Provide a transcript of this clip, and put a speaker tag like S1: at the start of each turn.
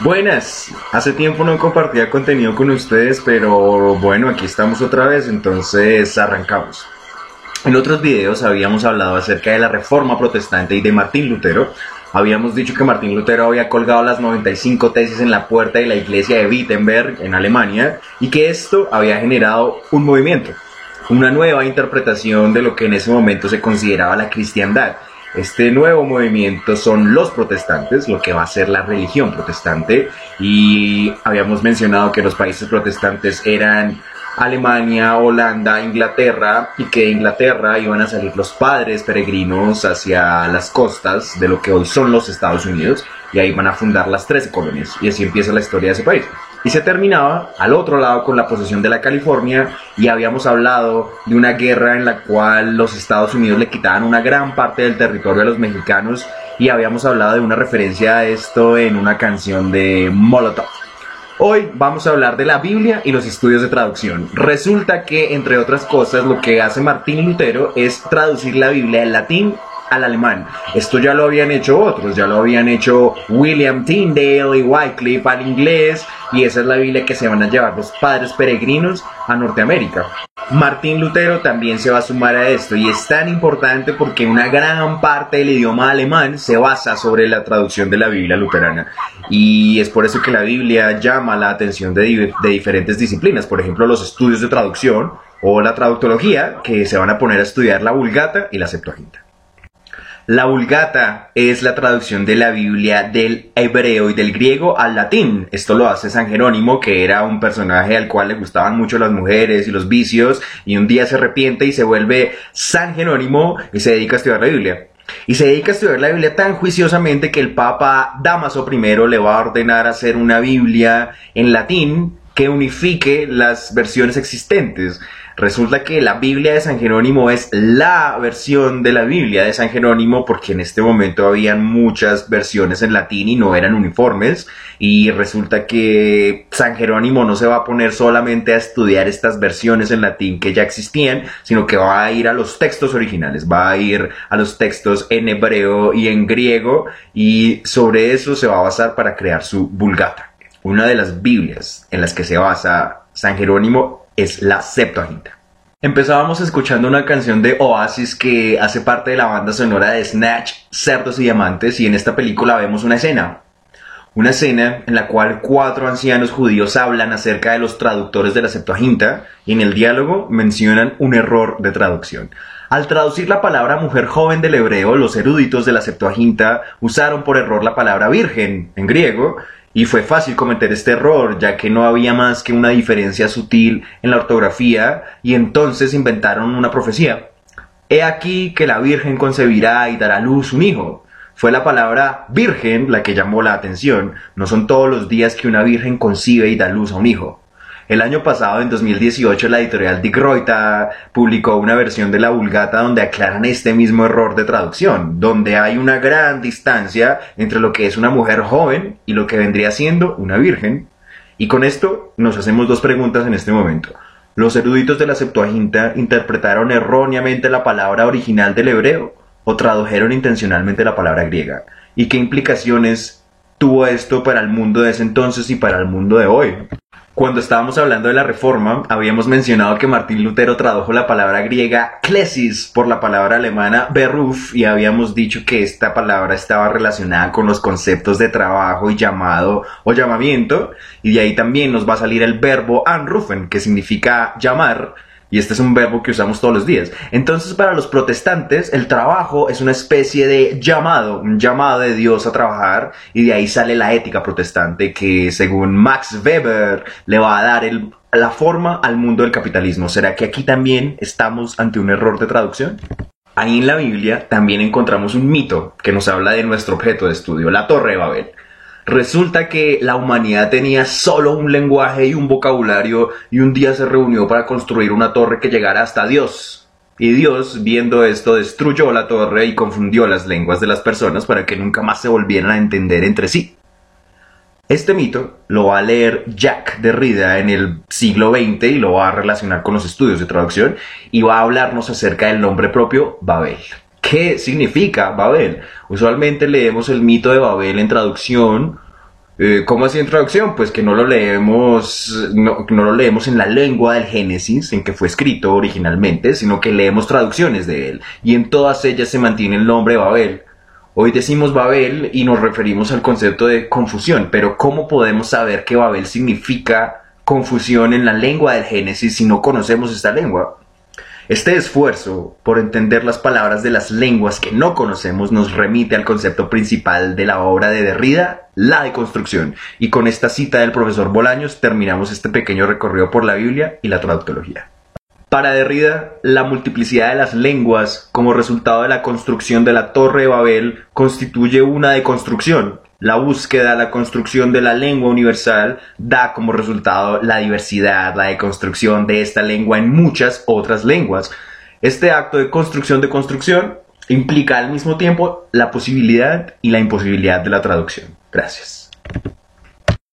S1: Buenas, hace tiempo no compartía contenido con ustedes, pero bueno, aquí estamos otra vez, entonces arrancamos. En otros videos habíamos hablado acerca de la reforma protestante y de Martín Lutero. Habíamos dicho que Martín Lutero había colgado las 95 tesis en la puerta de la iglesia de Wittenberg en Alemania y que esto había generado un movimiento, una nueva interpretación de lo que en ese momento se consideraba la cristiandad este nuevo movimiento son los protestantes, lo que va a ser la religión protestante. Y habíamos mencionado que los países protestantes eran Alemania, Holanda, Inglaterra, y que de Inglaterra iban a salir los padres peregrinos hacia las costas de lo que hoy son los Estados Unidos, y ahí van a fundar las 13 colonias. Y así empieza la historia de ese país y se terminaba al otro lado con la posesión de la California y habíamos hablado de una guerra en la cual los Estados Unidos le quitaban una gran parte del territorio a los mexicanos y habíamos hablado de una referencia a esto en una canción de Molotov. Hoy vamos a hablar de la Biblia y los estudios de traducción. Resulta que, entre otras cosas, lo que hace Martín Lutero es traducir la Biblia del latín al alemán. Esto ya lo habían hecho otros, ya lo habían hecho William Tyndale y Wycliffe al inglés, y esa es la Biblia que se van a llevar los padres peregrinos a Norteamérica. Martín Lutero también se va a sumar a esto y es tan importante porque una gran parte del idioma alemán se basa sobre la traducción de la Biblia luterana y es por eso que la Biblia llama la atención de, de diferentes disciplinas, por ejemplo los estudios de traducción o la traductología que se van a poner a estudiar la Vulgata y la Septuaginta. La Vulgata es la traducción de la Biblia del hebreo y del griego al latín. Esto lo hace San Jerónimo, que era un personaje al cual le gustaban mucho las mujeres y los vicios, y un día se arrepiente y se vuelve San Jerónimo y se dedica a estudiar la Biblia. Y se dedica a estudiar la Biblia tan juiciosamente que el Papa Damaso I le va a ordenar hacer una Biblia en latín que unifique las versiones existentes. Resulta que la Biblia de San Jerónimo es la versión de la Biblia de San Jerónimo porque en este momento habían muchas versiones en latín y no eran uniformes y resulta que San Jerónimo no se va a poner solamente a estudiar estas versiones en latín que ya existían, sino que va a ir a los textos originales, va a ir a los textos en hebreo y en griego y sobre eso se va a basar para crear su Vulgata. Una de las Biblias en las que se basa San Jerónimo es la Septuaginta. Empezábamos escuchando una canción de Oasis que hace parte de la banda sonora de Snatch, Cerdos y Diamantes y en esta película vemos una escena. Una escena en la cual cuatro ancianos judíos hablan acerca de los traductores de la Septuaginta y en el diálogo mencionan un error de traducción. Al traducir la palabra mujer joven del hebreo, los eruditos de la Septuaginta usaron por error la palabra virgen en griego y fue fácil cometer este error, ya que no había más que una diferencia sutil en la ortografía, y entonces inventaron una profecía. He aquí que la Virgen concebirá y dará a luz un hijo. Fue la palabra virgen la que llamó la atención. No son todos los días que una virgen concibe y da luz a un hijo. El año pasado, en 2018, la editorial Dick Reuter publicó una versión de la Vulgata donde aclaran este mismo error de traducción, donde hay una gran distancia entre lo que es una mujer joven y lo que vendría siendo una virgen. Y con esto nos hacemos dos preguntas en este momento. ¿Los eruditos de la Septuaginta interpretaron erróneamente la palabra original del hebreo o tradujeron intencionalmente la palabra griega? ¿Y qué implicaciones tuvo esto para el mundo de ese entonces y para el mundo de hoy? Cuando estábamos hablando de la reforma, habíamos mencionado que Martín Lutero tradujo la palabra griega klesis por la palabra alemana beruf y habíamos dicho que esta palabra estaba relacionada con los conceptos de trabajo y llamado o llamamiento y de ahí también nos va a salir el verbo anrufen que significa llamar y este es un verbo que usamos todos los días. Entonces, para los protestantes, el trabajo es una especie de llamado, un llamado de Dios a trabajar, y de ahí sale la ética protestante que, según Max Weber, le va a dar la forma al mundo del capitalismo. ¿Será que aquí también estamos ante un error de traducción? Ahí en la Biblia también encontramos un mito que nos habla de nuestro objeto de estudio, la Torre de Babel. Resulta que la humanidad tenía solo un lenguaje y un vocabulario y un día se reunió para construir una torre que llegara hasta Dios. Y Dios, viendo esto, destruyó la torre y confundió las lenguas de las personas para que nunca más se volvieran a entender entre sí. Este mito lo va a leer Jack Derrida en el siglo XX y lo va a relacionar con los estudios de traducción y va a hablarnos acerca del nombre propio Babel. ¿Qué significa Babel? Usualmente leemos el mito de Babel en traducción Eh, ¿Cómo así en traducción? Pues que no lo leemos, no, no, lo leemos en la lengua del Génesis, en que fue escrito originalmente, sino que leemos traducciones de él. Y en todas ellas se mantiene el nombre Babel. Hoy decimos Babel y nos referimos al concepto de confusión, pero ¿cómo podemos saber que Babel significa confusión en la lengua del Génesis si no conocemos esta lengua? Este esfuerzo por entender las palabras de las lenguas que no conocemos nos remite al concepto principal de la obra de Derrida, la deconstrucción. Y con esta cita del profesor Bolaños terminamos este pequeño recorrido por la Biblia y la traductología. Para Derrida, la multiplicidad de las lenguas como resultado de la construcción de la Torre de Babel constituye una deconstrucción, la búsqueda, la construcción de la lengua universal da como resultado la diversidad, la deconstrucción de esta lengua en muchas otras lenguas. Este acto de construcción de construcción implica al mismo tiempo la posibilidad y la imposibilidad de la traducción. Gracias.